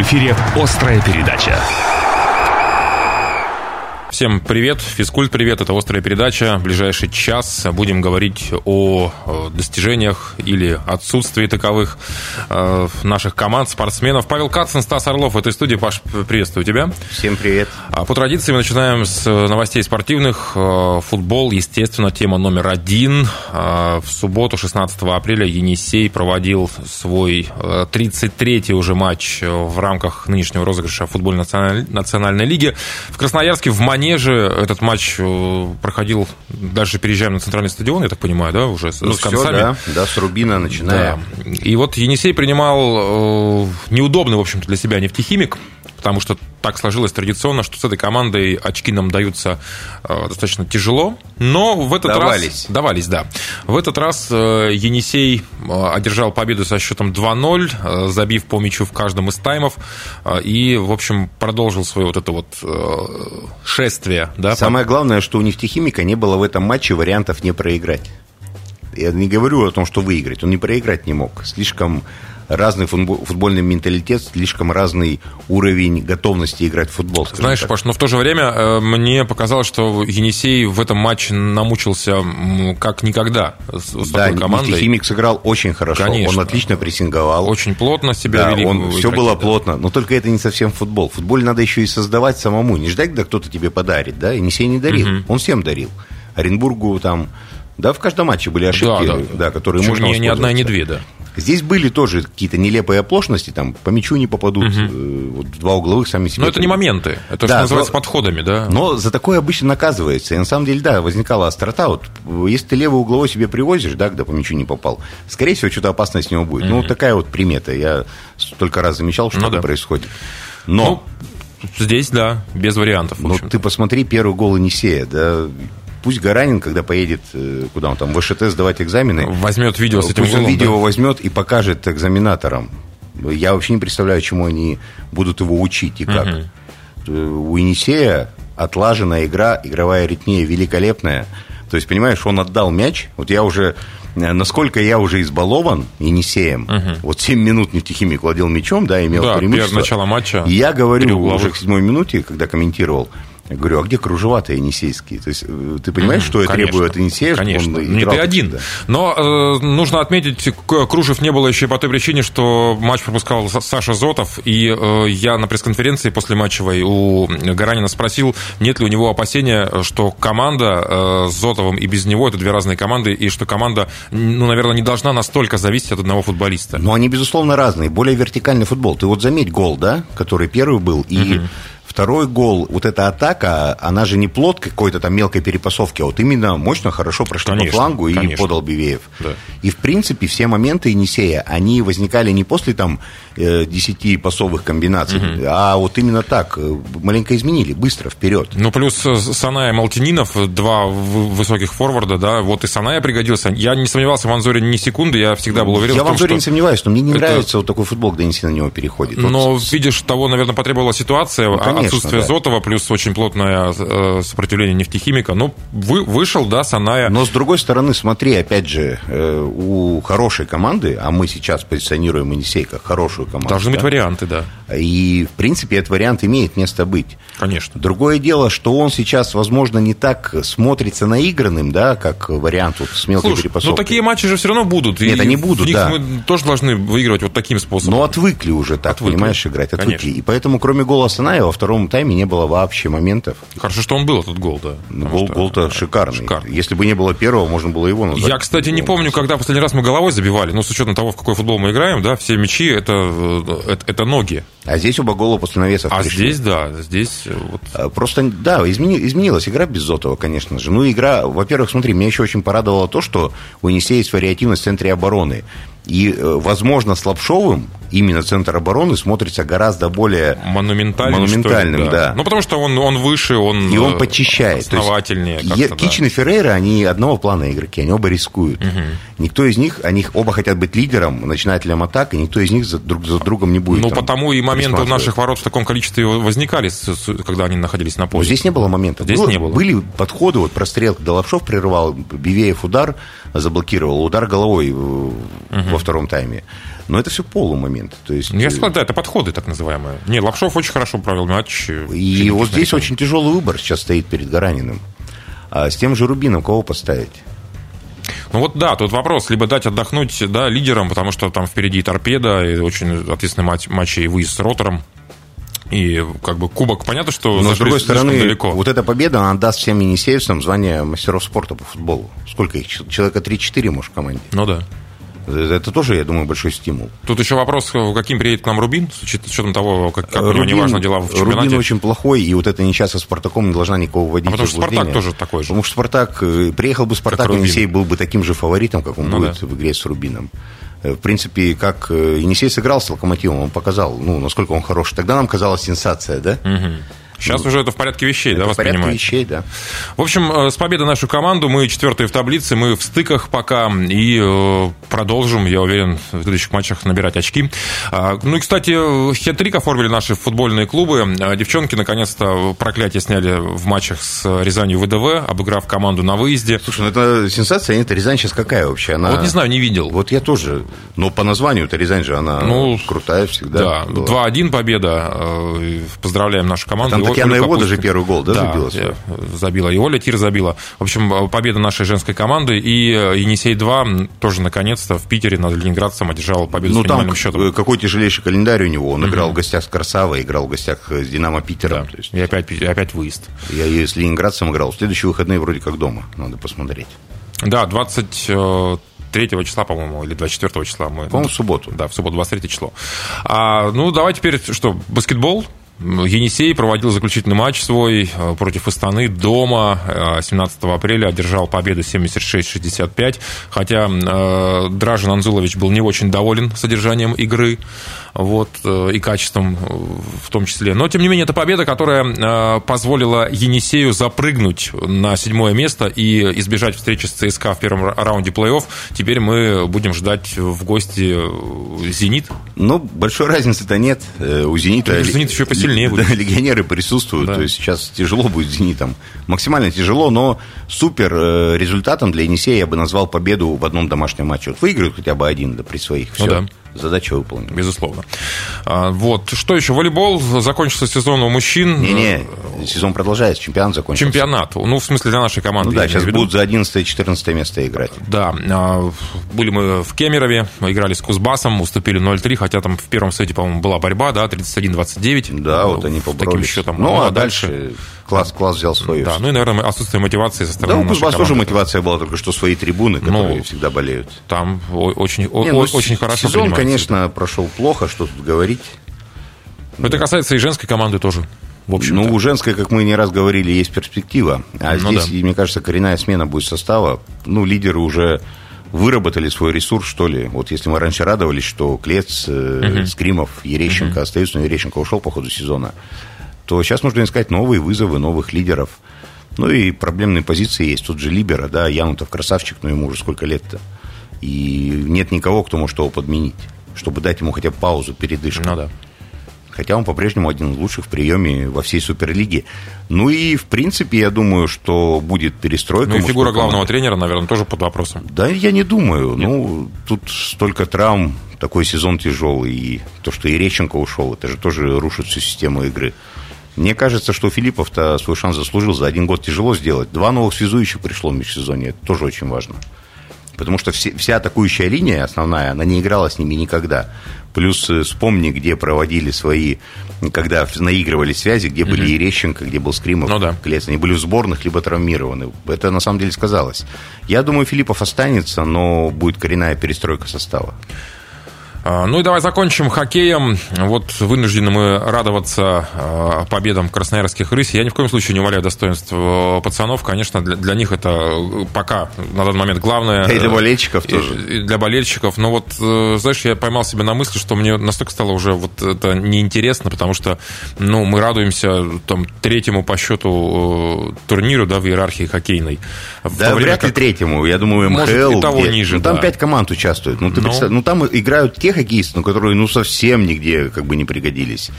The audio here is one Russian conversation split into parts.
В эфире «Острая передача». Всем привет, физкульт привет, это «Острая передача». В ближайший час будем говорить о достижениях или отсутствии таковых э, наших команд, спортсменов. Павел Кацин, Стас Орлов в этой студии. Паш, приветствую тебя. Всем привет. А по традиции мы начинаем с новостей спортивных. Э, футбол, естественно, тема номер один. Э, в субботу, 16 апреля, Енисей проводил свой 33-й уже матч в рамках нынешнего розыгрыша футбольной национальной лиги. В Красноярске в Мане Манеже этот матч э, проходил, дальше переезжаем на центральный стадион, я так понимаю, да, уже ну, с концами. да, да, с Рубина начиная. Да. И вот Енисей принимал э, неудобный, в общем-то, для себя нефтехимик, потому что так сложилось традиционно, что с этой командой очки нам даются э, достаточно тяжело, но в этот давались. раз... Давались. да. В этот раз э, Енисей э, одержал победу со счетом 2-0, э, забив по мячу в каждом из таймов, и, в общем, продолжил свое вот это вот шествие. Да, Самое по... главное, что у нефтехимика не было в этом матче вариантов не проиграть. Я не говорю о том, что выиграть. Он не проиграть не мог. Слишком разный футбольный менталитет, слишком разный уровень готовности играть в футбол. Знаешь, так. Паш, но в то же время э, мне показалось, что Енисей в этом матче намучился как никогда с, с да, такой командой. Химик сыграл очень хорошо, Конечно. он отлично прессинговал. Очень плотно себя да, вели. Он, все было да. плотно, но только это не совсем футбол. В футболе надо еще и создавать самому, не ждать, когда кто-то тебе подарит. Да? Енисей не дарил, угу. он всем дарил. Оренбургу там да, в каждом матче были ошибки, да, да. Да, которые Причем можно не, не одна и не две, да. Здесь были тоже какие-то нелепые оплошности, там по мячу не попадут, угу. вот два угловых сами себе. Но это не моменты, это да, что называется но, подходами, да. Но за такое обычно наказывается. И на самом деле, да, возникала острота. Вот если ты левый угловой себе привозишь, да, когда по мячу не попал, скорее всего, что-то опасное с него будет. Угу. Ну, такая вот примета. Я столько раз замечал, что ну, это да. происходит. Но ну, здесь, да, без вариантов. Ну, ты посмотри первый гол Енисея, да, Пусть Гаранин, когда поедет, э, куда он там, в ВШТ сдавать экзамены... Возьмет видео с этим Пусть он видео да? возьмет и покажет экзаменаторам. Я вообще не представляю, чему они будут его учить и как. Угу. У Енисея отлаженная игра, игровая аритмия великолепная. То есть, понимаешь, он отдал мяч. Вот я уже э, насколько я уже избалован Енисеем, угу. вот 7 минут нефтехимик владел мячом, да, имел да, преимущество. начала матча. И я говорю уже к седьмой минуте, когда комментировал, я говорю, а где кружеватые енисейские? То есть, э, ты понимаешь, что конечно, я требую от Енисея? Конечно, не ты один. Да. Но э, нужно отметить, кружев не было еще по той причине, что матч пропускал Саша Зотов, и э, я на пресс-конференции после матчевой у Гаранина спросил, нет ли у него опасения, что команда э, с Зотовым и без него, это две разные команды, и что команда, ну, наверное, не должна настолько зависеть от одного футболиста. Но они, безусловно, разные. Более вертикальный футбол. Ты вот заметь гол, да, который первый был, и... Угу Второй гол, вот эта атака, она же не плод какой-то там мелкой перепасовки, а вот именно мощно, хорошо прошла по флангу и конечно. подал Бивеев. Да. И, в принципе, все моменты Енисея, они возникали не после там 10 э, пасовых комбинаций, угу. а вот именно так, э, маленько изменили, быстро, вперед. Ну, плюс э, Саная Малтининов, два высоких форварда, да, вот и Саная пригодился. Я не сомневался в Анзоре ни секунды, я всегда был уверен я в том, в Анзоре что... не сомневаюсь, но мне не это... нравится вот такой футбол, когда Енисей на него переходит. Но, вот... видишь, того, наверное, потребовала ситуация, ну, конечно, отсутствие да. Зотова, плюс очень плотное э, сопротивление нефтехимика. Ну, вы, вышел, да, Саная. Но, с другой стороны, смотри, опять же, э, у хорошей команды, а мы сейчас позиционируем Енисей как хорошую команду. Должны да? быть варианты, да. И, в принципе, этот вариант имеет место быть. Конечно. Другое дело, что он сейчас, возможно, не так смотрится наигранным, да, как вариант вот с мелкой Слушай, перепасовкой. но такие матчи же все равно будут. Нет, они будут, да. мы тоже должны выигрывать вот таким способом. Но отвыкли уже так, отвыкли. понимаешь, играть, отвыкли. Конечно. И поэтому, кроме гола Санаева, во втором тайме не было вообще моментов. Хорошо, что он был, этот гол, да. Гол, что... гол-то шикарный. шикарный. Если бы не было первого, можно было его назвать. Я, кстати, не помню, когда последний раз мы головой забивали, но с учетом того, в какой футбол мы играем, да, все мячи это, это, это ноги. А здесь оба гола после навесов А пришли. здесь, да, здесь вот... А, просто, да, измени, изменилась игра без Зотова, конечно же. Ну, игра, во-первых, смотри, меня еще очень порадовало то, что у Енисея есть вариативность в центре обороны. И, э, возможно, с Лапшовым именно центр обороны смотрится гораздо более монументальным, монументальным ли, да. да. Ну, потому что он, он выше, он И он почищает. Основательнее. есть, Кичин да. и Феррейра, они одного плана игроки, они оба рискуют. Угу. Никто из них, они оба хотят быть лидером, начинателем атак, и никто из них за, друг за другом не будет. Ну, там, потому и моменты наших ворот в таком количестве возникали, когда они находились на поле. Но здесь не было моментов. Здесь было, не было. Были подходы, вот прострел, когда Лапшов прерывал, Бивеев удар, заблокировал, удар головой угу. Во втором тайме. Но это все полумомент. То есть... Я сказал, да, это подходы так называемые. Не, Лапшов очень хорошо провел матч. И вот здесь очень тяжелый выбор сейчас стоит перед Гараниным. А с тем же Рубином кого поставить? Ну вот да, тут вопрос, либо дать отдохнуть да, лидерам, потому что там впереди торпеда, и очень ответственный матч, матч и выезд с ротором. И как бы кубок, понятно, что Но с другой стороны, далеко. вот эта победа, она даст всем енисеевцам звание мастеров спорта по футболу. Сколько их? Человека 3-4, может, в команде. Ну да. Это тоже, я думаю, большой стимул. Тут еще вопрос, каким приедет к нам Рубин, с учетом того, как, как Рубин, у него неважно дела в чемпионате. Рубин очень плохой, и вот эта ничья со Спартаком не должна никого вводить а потому что Спартак тоже такой же. Потому что Спартак, э, приехал бы Спартак, Енисей был бы таким же фаворитом, как он ну, будет да. в игре с Рубином. Э, в принципе, как э, Енисей сыграл с Локомотивом, он показал, ну, насколько он хороший. Тогда нам казалась сенсация, да? Угу. Сейчас ну, уже это в порядке вещей, это да, воспринимаете? В порядке вещей, да. В общем, э, с победой нашу команду. Мы четвертые в таблице, мы в стыках пока и э, продолжим, я уверен, в следующих матчах набирать очки. А, ну и, кстати, хет-трик оформили наши футбольные клубы. А, девчонки, наконец-то, проклятие сняли в матчах с Рязанью ВДВ, обыграв команду на выезде. Слушай, ну это сенсация, нет, Рязань сейчас какая вообще? Она... Вот не знаю, не видел. Вот я тоже. Но по названию это Рязань же, она ну, крутая всегда. Да, 2-1 победа. Э, поздравляем нашу команду. Там Татьяна его даже первый гол, да, да забила? Свой? забила. И Оля Тир забила. В общем, победа нашей женской команды. И э, Енисей-2 тоже, наконец-то, в Питере над Ленинградцем одержал победу ну, с минимальным счетом. Э, какой тяжелейший календарь у него. Он угу. играл в гостях с Красавой, играл в гостях с Динамо Питером. Да. есть... И опять, опять выезд. Я и с Ленинградцем играл. В следующие выходные вроде как дома. Надо посмотреть. Да, 23 э, числа, по-моему, или 24 числа мы... По-моему, в субботу. Да, в субботу, 23 число. А, ну, давай теперь что, баскетбол? Енисей проводил заключительный матч свой э, против Астаны дома 17 э, апреля, одержал победу 76-65, хотя э, Дражин Анзулович был не очень доволен содержанием игры вот, и качеством в том числе. Но, тем не менее, это победа, которая позволила Енисею запрыгнуть на седьмое место и избежать встречи с ЦСКА в первом раунде плей-офф. Теперь мы будем ждать в гости «Зенит». Ну, большой разницы-то нет. У «Зенита...» «Зенит» еще посильнее сильнее будет. Легионеры присутствуют, да. то есть сейчас тяжело будет с «Зенитом». Максимально тяжело, но супер э, результатом для Енисея я бы назвал победу в одном домашнем матче. Вот выиграют хотя бы один да, при своих. Все. Ну, да. Задача выполнена. Безусловно. А, вот. Что еще? Волейбол. Закончился сезон у мужчин. Не-не, сезон продолжается, чемпионат закончился. Чемпионат. Ну, в смысле, для нашей команды. Ну да, сейчас будут за 11-14 место играть. Да. А, были мы в Кемерове, играли с Кузбассом, уступили 0-3, хотя там в первом сете, по-моему, была борьба, да, 31-29. Да, вот они поборолись. Таким счетом. Ну, ну а, а дальше класс, класс взял свою. Да, ну и, наверное, отсутствие мотивации со стороны Да, у Кузбасса тоже мотивация была, только что свои трибуны, которые ну, всегда болеют. Там очень, Не, ну, очень хорошо Сезон, конечно, прошел плохо, что тут говорить. Это касается и женской команды тоже. В общем ну, у женской, как мы не раз говорили, есть перспектива. А ну, здесь, да. мне кажется, коренная смена будет состава. Ну, лидеры уже выработали свой ресурс, что ли. Вот если мы раньше радовались, что Клец, угу. Скримов, Ерещенко угу. остаются, но Ерещенко ушел по ходу сезона то сейчас нужно искать новые вызовы, новых лидеров. Ну и проблемные позиции есть. Тут же Либера, да, Янутов красавчик, но ему уже сколько лет-то. И нет никого, кто может его подменить, чтобы дать ему хотя бы паузу, передышку. Ну, да. Хотя он по-прежнему один из лучших в приеме во всей Суперлиге. Ну и, в принципе, я думаю, что будет перестройка. Ну и фигура главного тренера, наверное, тоже под вопросом. Да, я не думаю. Нет. Ну, тут столько травм, такой сезон тяжелый. И то, что Ереченко ушел, это же тоже рушит всю систему игры. Мне кажется, что Филиппов-то свой шанс заслужил. За один год тяжело сделать. Два новых связующих пришло в межсезонье. Это тоже очень важно. Потому что все, вся атакующая линия основная, она не играла с ними никогда. Плюс э, вспомни, где проводили свои, когда наигрывали связи, где были угу. Ерещенко, где был Скримов, ну, да. Клец. Они были в сборных, либо травмированы. Это на самом деле сказалось. Я думаю, Филиппов останется, но будет коренная перестройка состава. А, ну и давай закончим хоккеем. Вот вынуждены мы радоваться а, победам красноярских рыси. Я ни в коем случае не умоляю достоинств э, пацанов. Конечно, для, для них это пока на данный момент главное. И для болельщиков тоже. И для болельщиков. Но вот, э, знаешь, я поймал себя на мысли, что мне настолько стало уже вот это неинтересно, потому что ну, мы радуемся там, третьему по счету э, турниру да, в иерархии хоккейной. В да, вряд ли как... третьему. Я думаю, МХЛ. Может, и того где... ниже. Ну, там да. пять команд участвуют. Ну, ты ну... Представь... ну, там играют те, те хоккеисты, ну, которые ну совсем нигде как бы не пригодились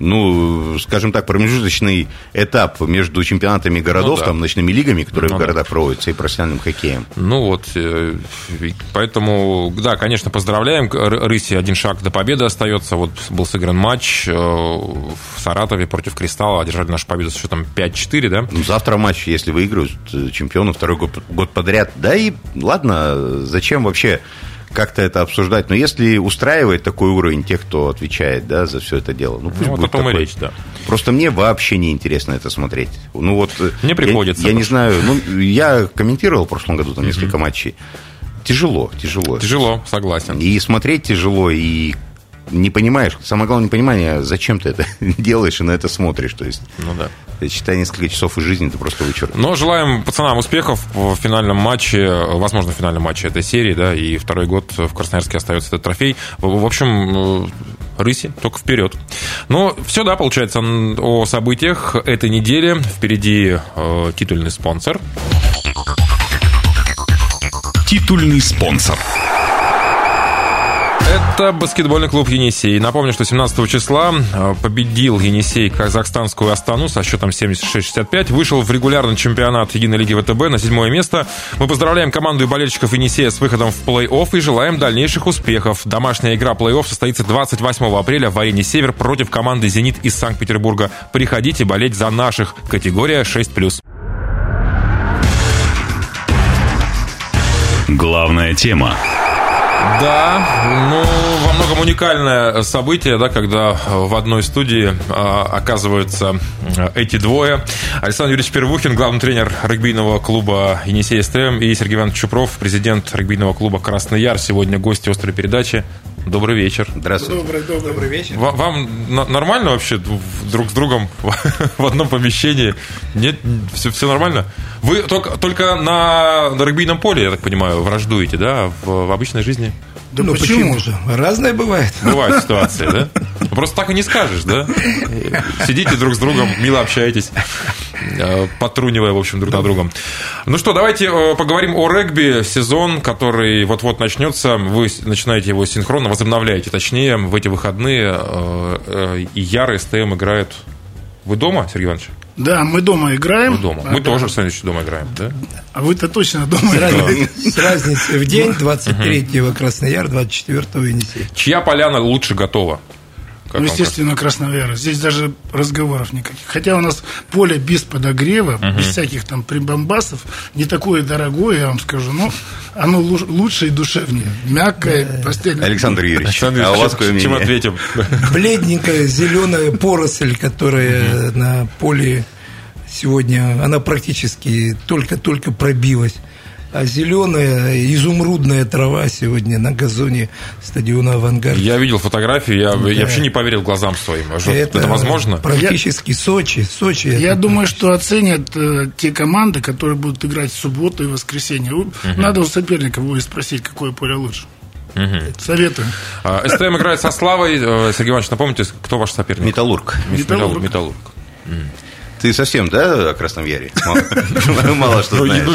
ну, скажем так, промежуточный этап между чемпионатами городов, ну, да. там, ночными лигами, которые ну, в городах да. проводятся, и профессиональным хоккеем. Ну вот, э, поэтому, да, конечно, поздравляем. Рыси один шаг до победы остается. Вот был сыгран матч э, в Саратове против Кристалла, одержали нашу победу с счетом 5-4, да? Ну, завтра матч, если выиграют э, чемпионы второй год, год подряд. Да и ладно, зачем вообще как-то это обсуждать. Но если устраивает такой уровень тех, кто отвечает да, за все это дело, ну пусть ну, будет такой. речь, да. Просто мне вообще не интересно это смотреть. Ну вот э, мне приходится. Я, я не знаю, ну я комментировал в прошлом году там несколько матчей. Тяжело, тяжело. Тяжело, согласен. И смотреть тяжело, и не понимаешь, самое главное непонимание, зачем ты это делаешь и на это смотришь. То есть, ну да. Считай, несколько часов из жизни ты просто вычеркнул. Но желаем пацанам успехов в финальном матче, возможно, в финальном матче этой серии, да, и второй год в Красноярске остается этот трофей. В общем, э, рыси, только вперед. Ну, все, да, получается, о событиях этой недели. Впереди э, титульный спонсор. Титульный спонсор. Это баскетбольный клуб «Енисей». Напомню, что 17 числа э, победил «Енисей» казахстанскую «Астану» со счетом 76-65. Вышел в регулярный чемпионат Единой лиги ВТБ на седьмое место. Мы поздравляем команду и болельщиков «Енисея» с выходом в плей-офф и желаем дальнейших успехов. Домашняя игра плей-офф состоится 28 апреля в арене «Север» против команды «Зенит» из Санкт-Петербурга. Приходите болеть за наших. Категория 6+. Главная тема. Да, ну, во многом уникальное событие, да, когда в одной студии а, оказываются эти двое. Александр Юрьевич Первухин, главный тренер регбийного клуба «Енисей СТМ» и Сергей Иванович Чупров, президент регбийного клуба «Красный Яр». Сегодня гости острой передачи. Добрый вечер. Здравствуйте. Добрый, добрый, добрый вечер. Вам, вам нормально вообще друг с другом в одном помещении? Нет, все, все нормально? Вы только, только на, на регбийном поле, я так понимаю, враждуете, да? В, в обычной жизни? Да ну, почему? почему же? Разное бывает. Бывают ситуации, да? Просто так и не скажешь, да? Сидите друг с другом, мило общаетесь, э, потрунивая, в общем, друг над другом. Ну что, давайте э, поговорим о регби. Сезон, который вот-вот начнется. Вы начинаете его синхронно, возобновляете, точнее, в эти выходные. Э, и Яр и СТМ играют. Вы дома, Сергей Иванович? Да, мы дома играем. Мы дома. Мы а, тоже, да. дома играем, да? А вы-то точно дома играете. С разницей в день, 23-го Краснояр, 24-го Енисей. Чья поляна лучше готова? Как ну, естественно, Краснояра. Здесь даже разговоров никаких. Хотя у нас поле без подогрева, угу. без всяких там прибамбасов, не такое дорогое, я вам скажу, но оно лучше и душевнее. Мягкое, да. постельное. Александр Юрьевич, Александр Юрьевич а у вас какое Чем ответим? Бледненькая зеленая поросль, которая на поле сегодня, она практически только-только пробилась а зеленая изумрудная трава сегодня на газоне стадиона «Авангард». Я видел фотографию, я, да. я вообще не поверил глазам своим. А это, это возможно? Практически Сочи. Сочи я думаю, что оценят э, те команды, которые будут играть в субботу и воскресенье. Угу. Надо у соперников будет спросить, какое поле лучше. Угу. Советую. А, СТМ играет со Славой. Э, Сергей Иванович, напомните, кто ваш соперник? Металлург. Металлург. Металлург. Ты совсем, да, о Красном Яре? Мало что знаешь.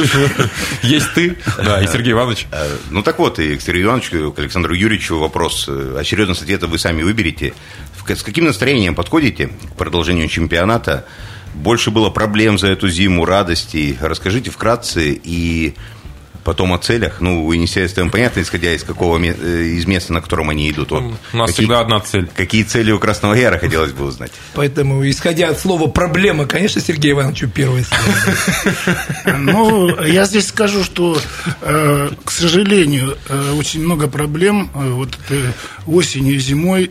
Есть ты, да, и Сергей Иванович. А, ну так вот, и к Сергею Ивановичу, к Александру Юрьевичу вопрос. Очередность ответа вы сами выберете. С каким настроением подходите к продолжению чемпионата? Больше было проблем за эту зиму, радостей. Расскажите вкратце и Потом о целях, ну, у Енисея СТМ понятно, исходя из какого э, из места, на котором они идут. Вот у нас какие, всегда одна цель. Какие цели у Красного Яра хотелось бы узнать? Поэтому, исходя от слова «проблема», конечно, Сергей Ивановичу первое слово. Ну, я здесь скажу, что, э, к сожалению, э, очень много проблем вот осенью и зимой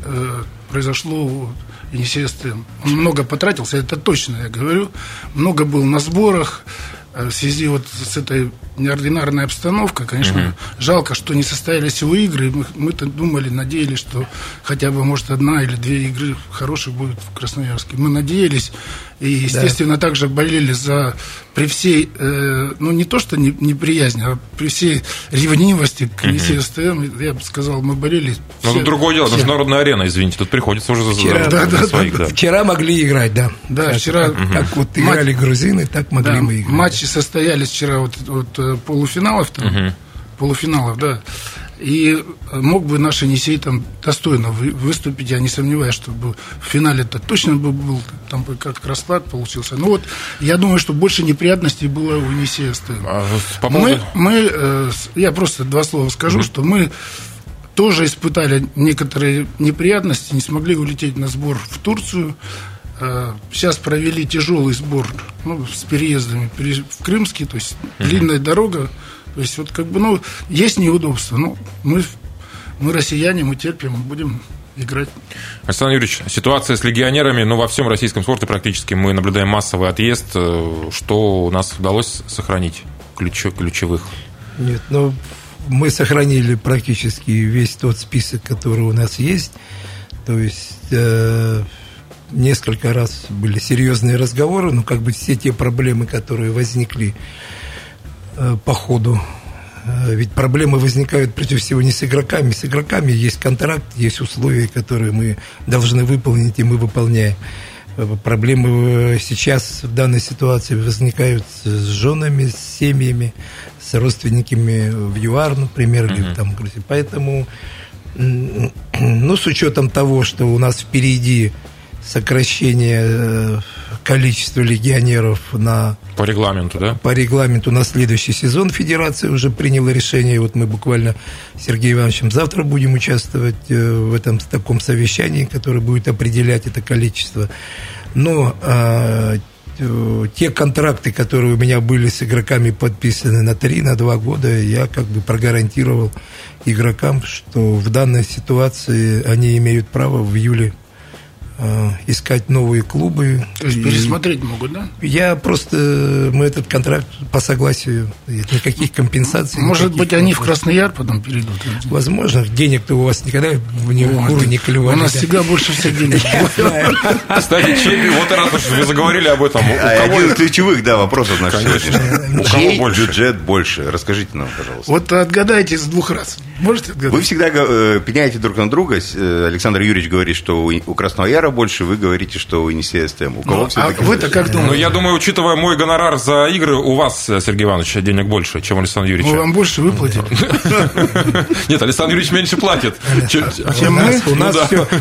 произошло СТМ. Он много потратился, это точно я говорю. Много был на сборах, в связи вот с этой неординарной обстановкой, конечно, угу. жалко, что не состоялись его игры. Мы, мы-то думали, надеялись, что хотя бы, может, одна или две игры хороших будут в Красноярске. Мы надеялись, и, естественно, да. также болели за при всей, э, ну не то что не, неприязни, а при всей ревнивости к Енисею угу. СТМ, я бы сказал, мы болели. Ну, все, другое дело, все. международная арена, извините, тут приходится уже вчера, за, да, за да, своих. Да, да. Вчера могли играть, да. Да, вчера. Угу. Как вот играли матч, грузины, так могли да, мы играть. Матчи состоялись вчера вот, вот э, полуфиналов, там, угу. полуфиналов, да. И мог бы наш Енисей там достойно выступить, я не сомневаюсь, что бы в финале это точно бы был, там бы как расклад получился. Ну вот, я думаю, что больше неприятностей было у Енисея СТМ. А, мы, мы, э, я просто два слова скажу, mm-hmm. что мы тоже испытали некоторые неприятности, не смогли улететь на сбор в Турцию. Э, сейчас провели тяжелый сбор ну, с переездами в Крымский, то есть mm-hmm. длинная дорога. То есть вот как бы, ну, есть неудобства. Но мы, мы россияне, мы терпим, будем играть. Александр Юрьевич, ситуация с легионерами, ну, во всем российском спорте практически мы наблюдаем массовый отъезд. Что у нас удалось сохранить ключ, ключевых? Нет, ну, мы сохранили практически весь тот список, который у нас есть. То есть э, несколько раз были серьезные разговоры, но как бы все те проблемы, которые возникли по ходу э, ведь проблемы возникают прежде всего не с игроками. С игроками есть контракт, есть условия, которые мы должны выполнить, и мы выполняем. Проблемы сейчас в данной ситуации возникают с женами, с семьями, с родственниками в ЮАР, например, uh-huh. или там в Грузии. Поэтому, ну, с учетом того, что у нас впереди сокращение э, количества легионеров на... По регламенту, да? По регламенту на следующий сезон Федерация уже приняла решение. Вот мы буквально с Сергеем Ивановичем завтра будем участвовать э, в этом таком совещании, которое будет определять это количество. Но а, те контракты, которые у меня были с игроками подписаны на 3, на 2 года, я как бы прогарантировал игрокам, что в данной ситуации они имеют право в июле Э, искать новые клубы. То есть пересмотреть могут, да? Я просто, мы этот контракт по согласию, никаких компенсаций. Может никаких быть, они в Красный Яр потом перейдут? Возможно, денег-то у вас никогда в не куры не клевали. У нас всегда больше всех денег. Кстати, чей, вот раз уж вы заговорили об этом. А один из ключевых, да, вопросов наших сегодняшних. Чей бюджет больше? Расскажите нам, пожалуйста. Вот отгадайте с двух раз. Можете отгадать? Вы всегда э, пеняете друг на друга. Э, Александр Юрьевич говорит, что у Красного Яра больше, вы говорите, что у Енисея СТМ. У кого ну, а вы-то как думаете? Ну, я думаю, учитывая мой гонорар за игры, у вас, Сергей Иванович, денег больше, чем у Александра Юрьевича. Мы вам больше выплатили. Нет, Александр Юрьевич меньше платит. Чем мы?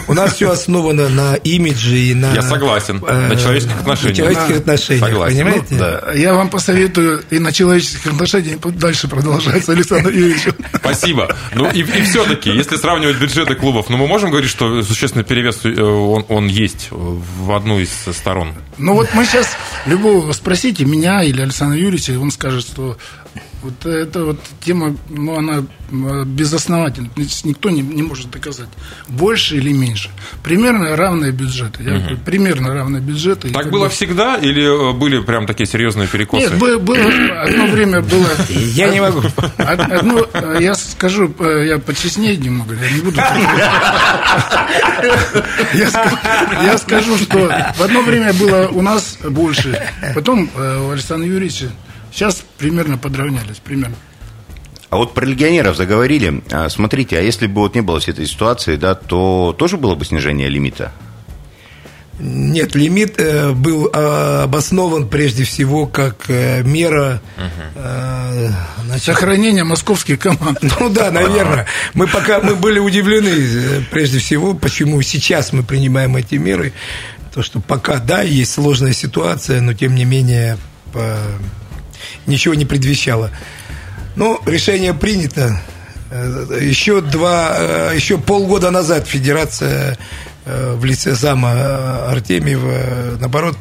У нас все основано на имидже и на... Я согласен. Э, на человеческих отношениях. На человеческих отношениях, понимаете? Ну, я вам посоветую и на человеческих отношениях дальше продолжать с Александром Юрьевичем. Спасибо. Ну и, и все-таки, если сравнивать бюджеты клубов, ну мы можем говорить, что существенный перевес э, он, он есть в одну из сторон? Ну вот мы сейчас любого спросите, меня или Александра Юрьевича, он скажет, что вот эта вот тема, ну, она э, безосновательна. Никто не, не может доказать, больше или меньше. Примерно равные бюджеты. Я угу. говорю, примерно равные бюджеты. Так было бы... всегда или э, были прям такие серьезные перекосы? Нет, было, было одно время было... Я не могу. Одно, э, я скажу, я почестнее немного, я не буду... Я скажу, что в одно время было у нас больше. Потом у Александра Юрьевича Сейчас примерно подравнялись, примерно. А вот про легионеров заговорили. А, смотрите, а если бы вот не было всей этой ситуации, да, то тоже было бы снижение лимита? Нет, лимит э, был э, обоснован прежде всего как э, мера э, значит, сохранения московских команд. Ну да, наверное. Мы пока мы были удивлены прежде всего, почему сейчас мы принимаем эти меры. То, что пока, да, есть сложная ситуация, но тем не менее по ничего не предвещало. Ну, решение принято. Э, еще два, э, еще полгода назад Федерация э, в лице зама Артемьева, наоборот,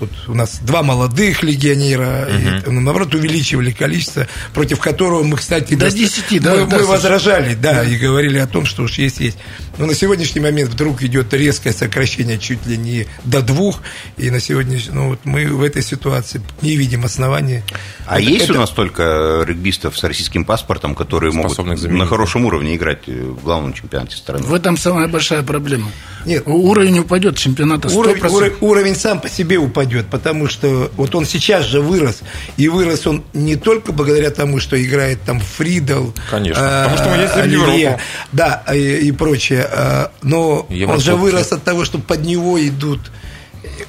Тут у нас два молодых легионера, угу. и, ну, наоборот, увеличивали количество, против которого мы, кстати, до 10, да, мы, да, мы возражали, да, да, и говорили о том, что уж есть, есть. Но на сегодняшний момент вдруг идет резкое сокращение чуть ли не до двух, и на сегодняшний, ну вот мы в этой ситуации не видим оснований. А это, есть это... у нас только регбистов с российским паспортом, которые могут заменить. на хорошем уровне играть в главном чемпионате страны? В этом самая большая проблема. Нет, уровень упадет чемпионата 100%. Уровень, уровень, уровень сам по себе упадет идет, потому что вот он сейчас же вырос, и вырос он не только благодаря тому, что играет там Фридл, Конечно, а, потому что ездим в Европу. Да, и, и прочее, а, но Европу. он же вырос от того, что под него идут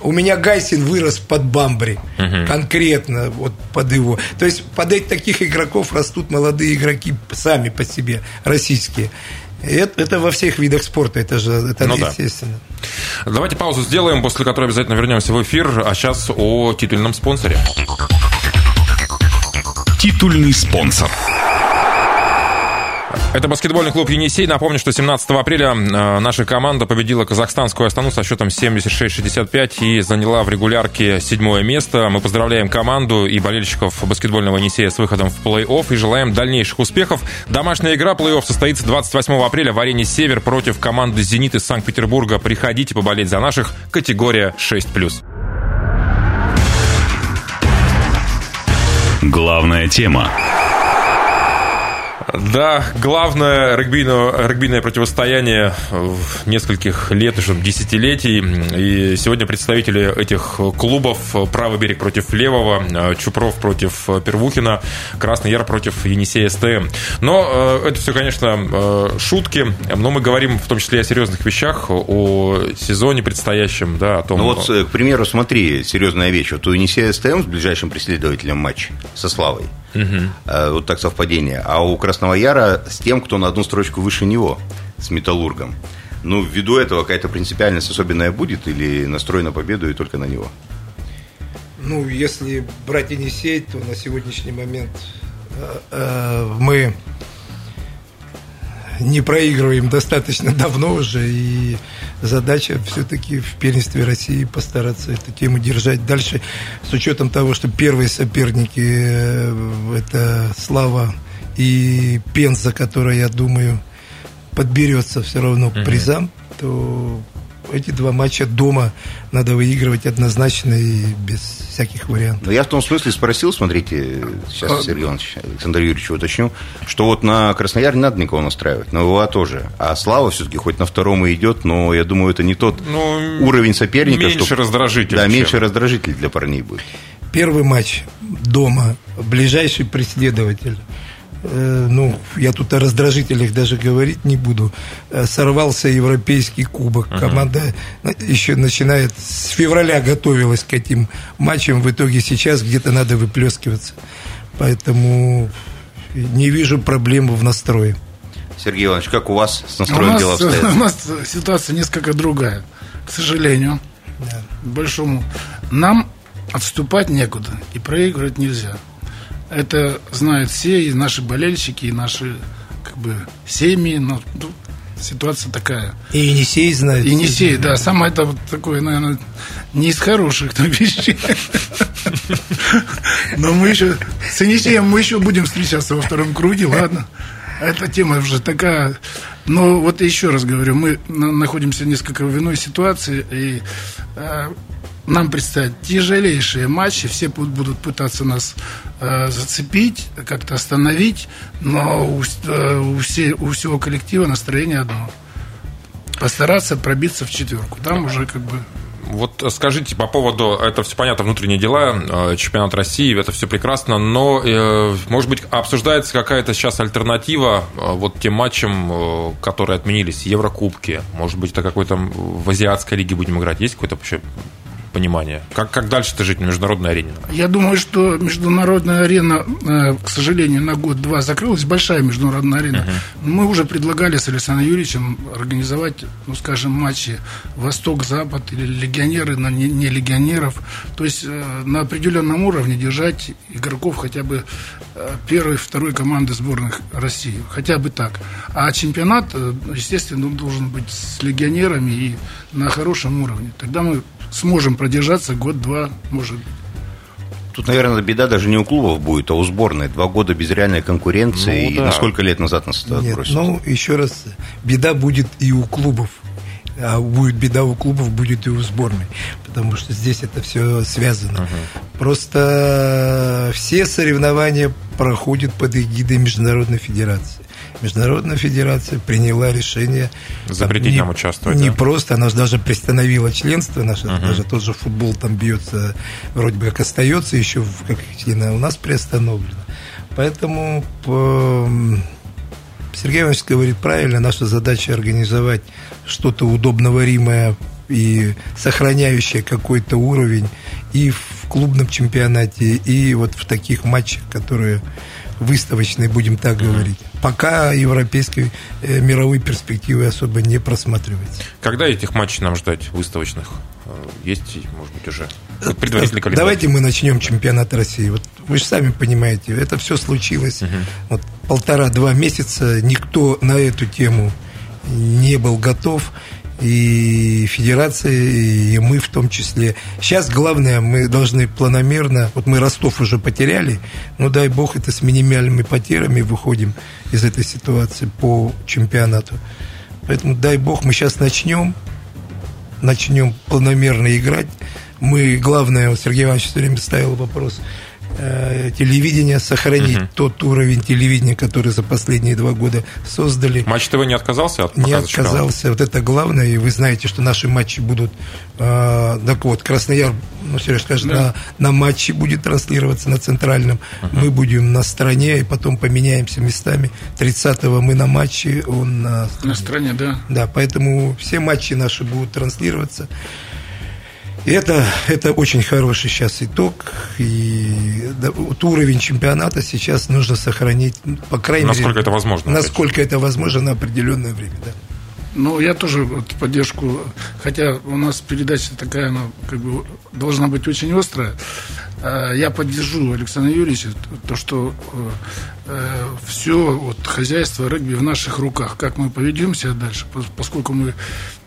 у меня Гайсин вырос под Бамбри, угу. конкретно вот под его. То есть под этих таких игроков растут молодые игроки сами по себе, российские. Это, это во всех видах спорта, это же это ну, естественно. Да. Давайте паузу сделаем, после которой обязательно вернемся в эфир. А сейчас о титульном спонсоре. Титульный спонсор. Это баскетбольный клуб «Енисей». Напомню, что 17 апреля э, наша команда победила казахстанскую Астану со счетом 76-65 и заняла в регулярке седьмое место. Мы поздравляем команду и болельщиков баскетбольного «Енисея» с выходом в плей-офф и желаем дальнейших успехов. Домашняя игра плей-офф состоится 28 апреля в арене «Север» против команды «Зенит» из Санкт-Петербурга. Приходите поболеть за наших. Категория 6+. Главная тема. Да, главное регбийное, регбийное противостояние нескольких лет, уже десятилетий. И сегодня представители этих клубов «Правый берег» против «Левого», «Чупров» против «Первухина», «Красный Яр» против «Енисея СТМ». Но э, это все, конечно, э, шутки, но мы говорим в том числе о серьезных вещах, о сезоне предстоящем, да, о том... Ну вот, э, к примеру, смотри, серьезная вещь. Вот у «Енисея СТМ» с ближайшим преследователем матч со Славой. Угу. Вот так совпадение. А у Красного Яра с тем, кто на одну строчку выше него, с Металлургом. Ну, ввиду этого какая-то принципиальность особенная будет или настрой на победу и только на него? Ну, если брать Енисей, то на сегодняшний момент э, э, мы не проигрываем достаточно давно уже, и задача все-таки в первенстве России постараться эту тему держать дальше, с учетом того, что первые соперники э, это Слава и Пенза, которая, я думаю, подберется все равно к призам, то эти два матча дома надо выигрывать однозначно и без всяких вариантов. Но я в том смысле спросил, смотрите, сейчас а... Сергей Иванович, Александр Юрьевич уточню, что вот на Краснояр не надо никого настраивать, на ВА тоже. А Слава все-таки хоть на втором и идет, но я думаю, это не тот ну, уровень соперника. Меньше что... раздражитель. Да, чем. меньше раздражитель для парней будет. Первый матч дома, ближайший преследователь – ну, я тут о раздражителях даже говорить не буду, э, сорвался европейский кубок. Uh-huh. Команда еще начинает с февраля готовилась к этим матчам, в итоге сейчас где-то надо выплескиваться. Поэтому не вижу проблемы в настрое. Сергей Иванович, как у вас с настроем дела обстоят? У нас ситуация несколько другая, к сожалению. Да. Большому. Нам отступать некуда и проигрывать нельзя. Это знают все, и наши болельщики, и наши как бы семьи. Но ну, ситуация такая. И Енисей знает. Енисей, да. Самое это вот такое, наверное, не из хороших там, вещей. Но мы еще с Енисеем мы еще будем встречаться во втором круге, ладно. Эта тема уже такая. Но вот еще раз говорю, мы находимся несколько в иной ситуации, и а, нам предстоят тяжелейшие матчи, все будут пытаться нас э, зацепить, как-то остановить, но у, э, у, все, у всего коллектива настроение одно. Постараться пробиться в четверку. Там уже как бы вот скажите по поводу, это все понятно, внутренние дела, э, чемпионат России, это все прекрасно, но, э, может быть, обсуждается какая-то сейчас альтернатива э, вот тем матчам, которые отменились, Еврокубки, может быть, это какой-то в Азиатской лиге будем играть, есть какой-то вообще понимание? Как, как дальше-то жить на международной арене? Я думаю, что международная арена, э, к сожалению, на год-два закрылась, большая международная арена. Uh-huh. Мы уже предлагали с Александром Юрьевичем организовать, ну, скажем, матчи Восток-Запад или легионеры на не, не легионеров. То есть э, на определенном уровне держать игроков хотя бы э, первой, второй команды сборных России. Хотя бы так. А чемпионат, естественно, должен быть с легионерами и на хорошем уровне. Тогда мы сможем продержаться год-два, может быть. Тут, наверное, беда даже не у клубов будет, а у сборной. Два года без реальной конкуренции. Ну, да. И на сколько лет назад нас это Нет? Ну, еще раз, беда будет и у клубов. А будет беда у клубов, будет и у сборной. Потому что здесь это все связано. Uh-huh. Просто все соревнования проходят под эгидой Международной Федерации. Международная федерация приняла решение запретить не, нам участвовать. Не да? просто, она же даже приостановила членство наше, uh-huh. даже тот же футбол там бьется, вроде бы как остается еще, как у нас приостановлено. Поэтому по... Сергей Иванович говорит правильно, наша задача организовать что-то удобноваримое и сохраняющая какой-то уровень и в клубном чемпионате, и вот в таких матчах, которые выставочные, будем так говорить. Пока европейской э, мировой перспективы особо не просматривается. Когда этих матчей нам ждать выставочных? Э, есть, может быть, уже вот предварительный календарь? Давайте мы начнем чемпионат России. Вот вы же сами понимаете, это все случилось. Угу. Вот полтора-два месяца никто на эту тему не был готов и федерация, и мы в том числе. Сейчас главное, мы должны планомерно, вот мы Ростов уже потеряли, но дай бог это с минимальными потерями выходим из этой ситуации по чемпионату. Поэтому дай бог мы сейчас начнем, начнем планомерно играть. Мы, главное, вот Сергей Иванович все время ставил вопрос – Э, телевидения, сохранить угу. тот уровень телевидения, который за последние два года создали. Матч ТВ не отказался от Не отказался. Вот это главное. И вы знаете, что наши матчи будут... Э, так вот, Краснояр, ну, Сереж скажет, да. на, на матче будет транслироваться на центральном. Угу. Мы будем на стороне, и потом поменяемся местами. 30-го мы на матче, он на... На стороне, да. Да, поэтому все матчи наши будут транслироваться. Это, это очень хороший сейчас итог. И да, вот уровень чемпионата сейчас нужно сохранить, ну, по крайней насколько мере... Насколько это возможно? Насколько это возможно на определенное время, да. Ну, я тоже вот поддержку, хотя у нас передача такая, она как бы должна быть очень острая. А, я поддержу Александра Юрьевича, то, что э, э, все вот, хозяйство регби в наших руках. Как мы поведемся дальше, поскольку мы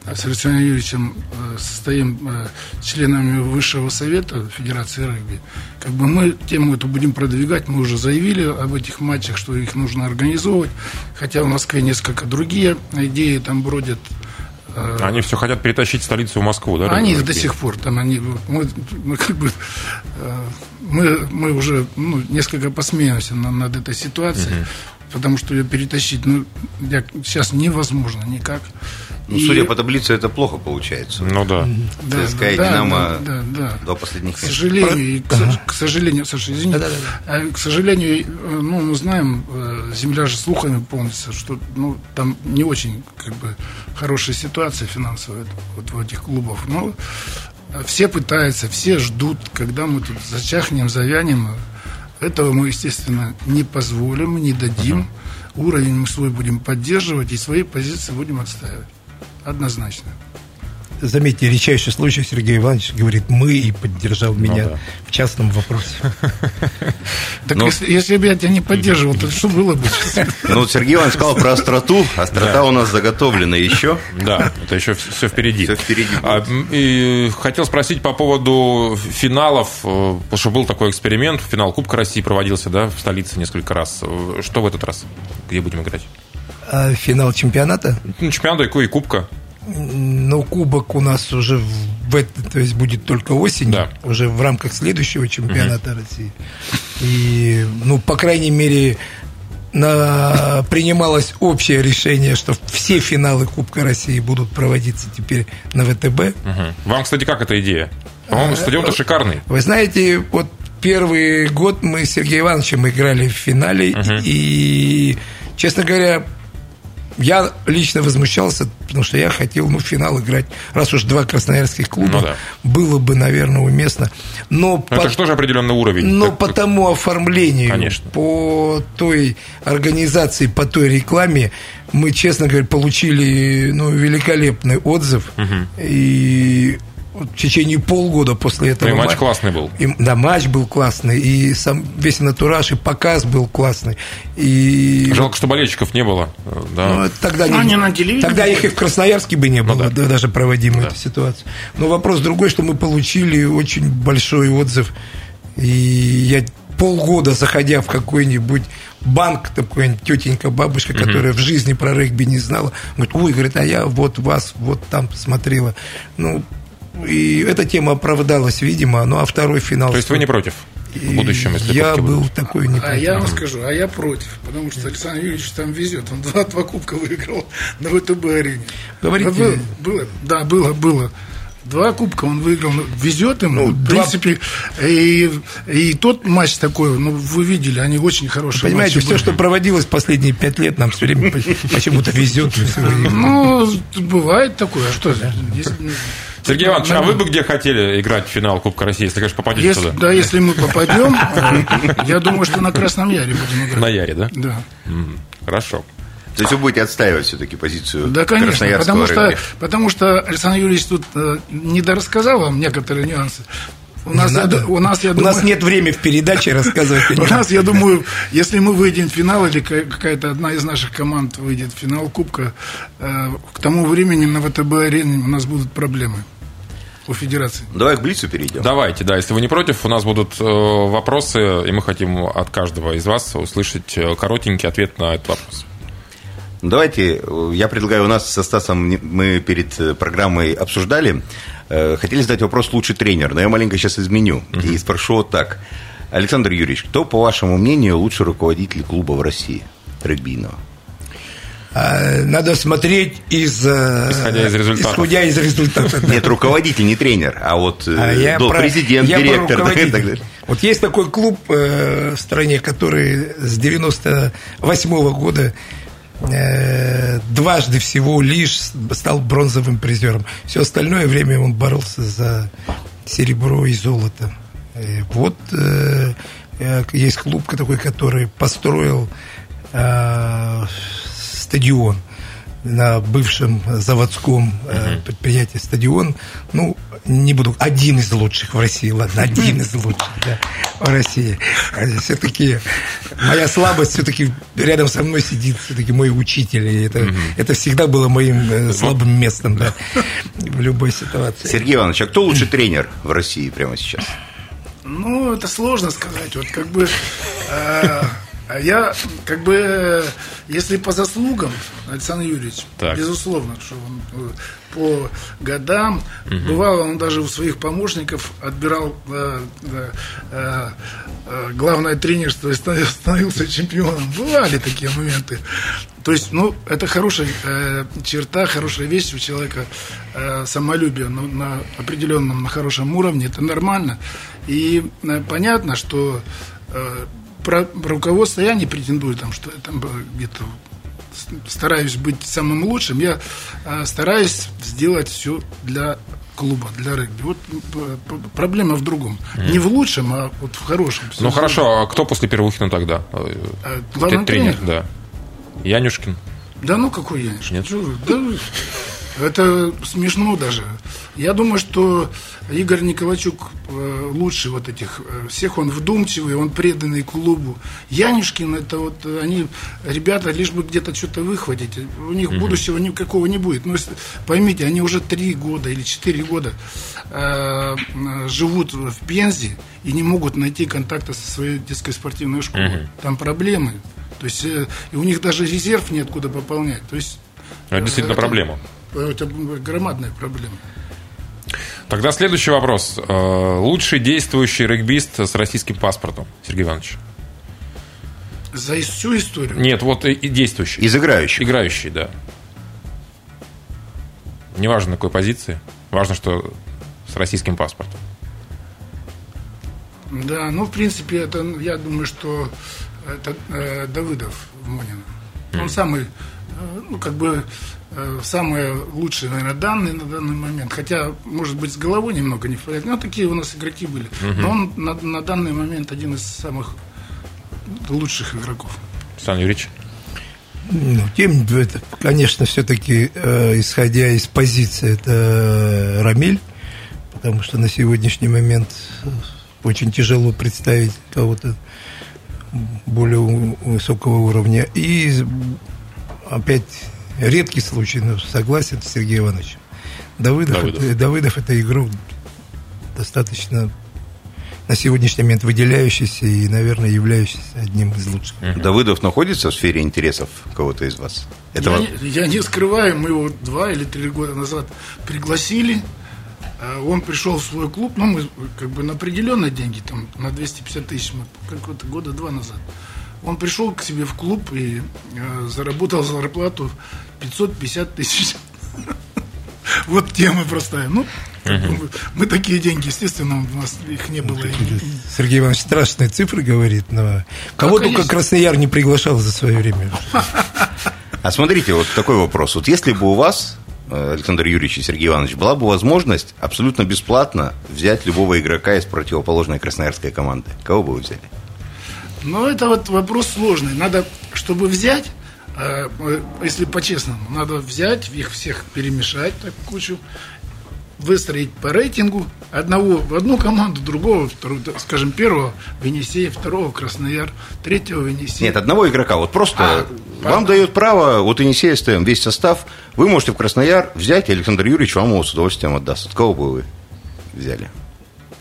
с Александром Юрьевичем э, состоим э, членами Высшего Совета Федерации регби, как бы мы тему эту будем продвигать, мы уже заявили об этих матчах, что их нужно организовывать, хотя в Москве несколько другие идеи там бродят. Э, они все хотят перетащить столицу в Москву, да? Они до сих пор там, они, мы, мы как бы, мы, мы уже ну, несколько посмеемся над, над этой ситуацией, угу. Потому что ее перетащить, ну, сейчас невозможно никак. Ну, и... судя по таблице, это плохо получается. Ну да. да ЦСКА и да, Динамо да, да, да. до последних К сожалению, Про... к, к сожалению, Саша, извини, да, да, да. к сожалению, ну, мы знаем, э, земля же слухами полнится, что ну, там не очень как бы хорошая ситуация финансовая вот в этих клубах. Но все пытаются, все ждут, когда мы тут зачахнем, завянем. Этого мы, естественно, не позволим, не дадим. Uh-huh. Уровень мы свой будем поддерживать и свои позиции будем отстаивать однозначно. Заметьте, редчайший случай Сергей Иванович говорит «мы» и поддержал ну меня ну, да. в частном вопросе. Так ну, если, если бы я тебя не поддерживал, то что было бы? Ну, вот Сергей Иванович сказал про остроту. Острота у нас заготовлена еще. Да, это еще все впереди. Все впереди. А, и хотел спросить по поводу финалов, э, потому что был такой эксперимент, финал Кубка России проводился, да, в столице несколько раз. Что в этот раз? Где будем играть? А финал чемпионата? Ну, чемпионата и кубка. Ну, кубок у нас уже в это, то есть будет только осенью, да. уже в рамках следующего чемпионата угу. России. И, ну, по крайней мере, на, принималось общее решение, что все финалы Кубка России будут проводиться теперь на ВТБ. Угу. Вам, кстати, как эта идея? По-моему, стадион-то э, шикарный. Вы знаете, вот первый год мы с Сергеем Ивановичем играли в финале, угу. и, честно говоря, я лично возмущался, потому что я хотел ну, в финал играть. Раз уж два красноярских клуба, ну, да. было бы, наверное, уместно. Но это по... же тоже определенный уровень. Но так, по тому оформлению, Конечно. по той организации, по той рекламе, мы, честно говоря, получили ну, великолепный отзыв. Угу. И в течение полгода после этого. И матч классный был. И, да, матч был классный, и сам весь натураж, и показ был классный. И... Жалко, что болельщиков не было. Да. Ну, тогда, не, они на тогда их и в Красноярске бы не ну было, ну, да. даже проводимой да. этой ситуации. Но вопрос другой, что мы получили очень большой отзыв. И я полгода, заходя в какой-нибудь банк, такой тетенька, бабушка, угу. которая в жизни про регби не знала, говорит, ой, говорит, а я вот вас вот там смотрела. Ну, и эта тема оправдалась, видимо. Ну, а второй финал... То есть вы не против? в будущем, если Я был будут. такой не А я вам скажу, а я против, потому что Александр Юрьевич там везет. Он два, два кубка выиграл на ВТБ-арене. Говорите. Было, было, да, было, было. Два кубка он выиграл, ну, везет ему, ну, в принципе, и, и тот матч такой, ну, вы видели, они очень хорошие. Понимаете, все, были. что проводилось последние пять лет, нам все время почему-то везет. Ну, бывает такое, а что, Сергей Иванович, а вы бы где хотели играть в финал Кубка России, если, конечно, попадете если, туда? Да, если мы попадем, я думаю, что на Красном Яре будем играть. На Яре, да? Да. Хорошо. То есть вы будете отстаивать все-таки позицию Да, конечно, красноярского потому что, потому что Александр Юрьевич тут э, недорассказал вам некоторые нюансы. У нас, я, у нас, я У думаю, нас нет времени в передаче рассказывать. У нас, я думаю, если мы выйдем в финал, или ка- какая-то одна из наших команд выйдет в финал Кубка, э, к тому времени на ВТБ-арене у нас будут проблемы у Федерации. Давай к Блицу перейдем. Давайте, да, если вы не против, у нас будут э, вопросы, и мы хотим от каждого из вас услышать э, коротенький ответ на этот вопрос. Давайте, э, я предлагаю, у нас со Стасом мы перед э, программой обсуждали, э, хотели задать вопрос «лучший тренер», но я маленько сейчас изменю и спрошу вот так. Александр Юрьевич, кто, по вашему мнению, лучший руководитель клуба в России регбийного? А, Надо смотреть из... Исходя из результатов. Исходя из результатов. да. Нет, руководитель, не тренер, а вот А я ну, про- президент, я про директор. да, и руководителя. так далее. Вот есть такой клуб в стране, который с 98 года э, дважды всего лишь стал бронзовым призером. Все остальное время он боролся за серебро и золото. Э, вот э, э, есть клуб такой, который построил э, стадион на бывшем заводском э, предприятии стадион. Ну, не буду. Один из лучших в России, ладно, один из лучших да, в России. Все-таки моя слабость все-таки рядом со мной сидит все-таки мой учитель. И это, это всегда было моим э, слабым местом, да, в любой ситуации. Сергей Иванович, а кто лучший тренер в России прямо сейчас? Ну, это сложно сказать. Вот как бы э, а я как бы если по заслугам Александр Юрьевич, Так. безусловно, что он э, по годам бывало он даже у своих помощников отбирал э, э, э, э, главное тренерство и ста- становился чемпионом. Бывали такие моменты. То есть, ну, это хорошая э, черта, хорошая вещь у человека, э, самолюбие на, на определенном, на хорошем уровне, это нормально. И э, понятно, что э, про, про руководство я не претендую, там, что я там э, где-то стараюсь быть самым лучшим. Я э, стараюсь сделать все для клуба, для регби. Вот э, проблема в другом. Не в лучшем, а вот в хорошем. Ну хорошо, а кто после Первухина тогда? Э, А, главный тренер, тренер? да. Янюшкин. Да ну какой я? Нет? Вы? Да это смешно даже. Я думаю, что Игорь Николачук э, лучший вот этих э, всех. Он вдумчивый, он преданный клубу. Янюшкин, это вот э, они, ребята, лишь бы где-то что-то выхватить. У них будущего никакого не будет. Но если- поймите, они уже три года или четыре года э, живут в Пензе и не могут найти контакта со своей детской спортивной школой. Там проблемы. То есть э, и у них даже резерв неоткуда пополнять. То есть Это действительно это- проблема. Это громадная проблема. Тогда следующий вопрос. Э, Лучший действующий регбист с российским паспортом, Сергей Иванович? За всю историю. Нет, вот и- действующий. Из играющих. Играющий, да. Неважно, на какой позиции. Важно, что с российским паспортом. Да, ну, в принципе, это, я думаю, что это э, Давыдов Монин. Он самый, э, ну, как бы, э, самые лучшие, наверное, данные на данный момент. Хотя, может быть, с головой немного не в порядке. Но такие у нас игроки были. Но он на, на данный момент один из самых лучших игроков. Александр Юрьевич? Ну, тем, это, конечно, все-таки, исходя из позиции, это э, Рамиль, потому что на сегодняшний момент э, очень тяжело представить кого-то более высокого уровня. И опять редкий случай, но согласен с Сергеем Ивановичем. Давыдов, Давыдов. Это, Давыдов это игрок достаточно на сегодняшний момент выделяющийся и, наверное, являющийся одним из лучших. Давыдов находится в сфере интересов кого-то из вас? Это Я, вот- не, я не скрываю, мы его два или три года назад пригласили. А Он пришел в свой клуб, ну, мы как бы на определенные деньги, там, на 250 тысяч, мы какого-то года два назад. Он пришел к себе в клуб и э, заработал зарплату 550 тысяч. Вот тема простая. Ну, мы, такие деньги, естественно, у нас их не было. Сергей Иванович страшные цифры говорит, но кого только конечно. Краснояр не приглашал за свое время. А смотрите, вот такой вопрос. Вот если бы у вас э, Александр Юрьевич и Сергей Иванович, была бы возможность абсолютно бесплатно взять любого игрока из противоположной красноярской команды. Кого бы вы взяли? Ну, это вот вопрос сложный. Надо, чтобы взять, э, если по-честному, надо взять, их всех перемешать так кучу, выстроить по рейтингу одного в одну команду, другого, вторую, скажем, первого в Енисей, второго Краснояр, третьего в Енисей. Нет, одного игрока. Вот просто А, вам понятно. дает право, вот Енисей СТМ, весь состав, вы можете в Краснояр взять, и Александр Юрьевич вам его с удовольствием отдаст. Вот кого бы вы взяли?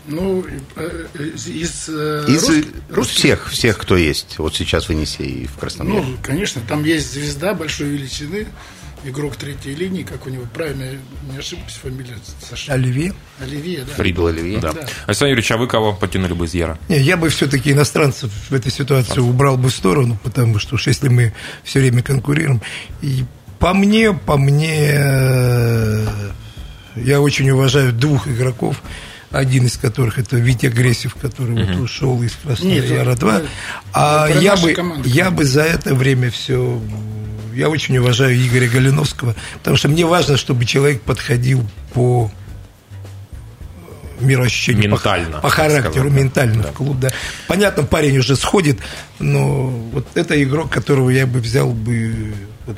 Ну, э, э, из, э, Из русских- русских? всех, всех, кто есть вот сейчас в Енисее и в Краснояре. Ну, конечно, там есть звезда большой величины, игрок третьей линии, как у него правильно, не ошибусь, фамилия Саша. Оливье? Оливье, да. Фридл Оливье. Да. Да. Александр Юрьевич, а вы кого потянули бы из Яра? Не, я бы все-таки иностранцев в этой ситуации убрал бы в сторону, потому что уж если мы все время конкурируем. И по мне, по мне, э, я очень уважаю двух игроков, один из которых это Витя Гресев, который вот ушел из Краснояра Нет, 2. это- А это про я бы, команду. я бы за это время все... Я очень уважаю Игоря Галиновского, потому что мне важно, чтобы человек подходил по мироощущению, по- Ментально, по, так характеру, сказать, да. ментально в клуб, да. Понятно, парень уже сходит, но вот это игрок, которого я бы взял бы вот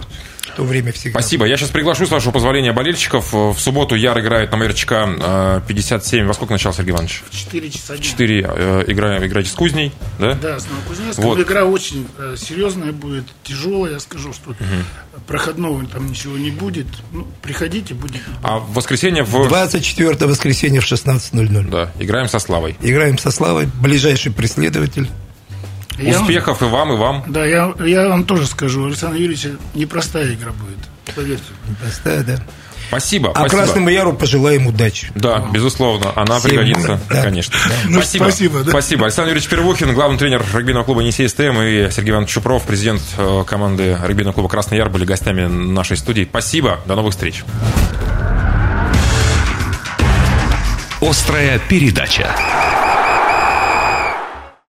то время всегда. Спасибо. Я сейчас приглашу, с вашего позволения, болельщиков. В субботу Яр играет на МРЧК 57. Во сколько начал, Сергей Иванович? В 4 часа дня. 4 играем, играете с Кузней, да? Да, с Новокузнецком. Вот. Игра очень э, серьезная будет, тяжелая, я скажу, что проходного там ничего не будет. Ну, приходите, будет. А в воскресенье в... 24 воскресенье в 16.00. Да, играем со Славой. Играем со Славой, ближайший преследователь. Я вам- Успехов и вам, и вам. да, я, я вам тоже скажу, у Александра Юрьевича непростая игра будет, поверьте. Простая, да. Спасибо. А спасибо. Красному Яру пожелаем удачи. Да, безусловно, она Всем пригодится, да. конечно. Ну, спасибо, да. Спасибо. Александр Юрьевич Первухин, главный тренер регбийного клуба «Енисей СТМ» и Сергей Иванович Чупров, президент э, команды регбийного клуба «Красный Яр» были гостями нашей студии. Спасибо, до новых встреч. Острая передача.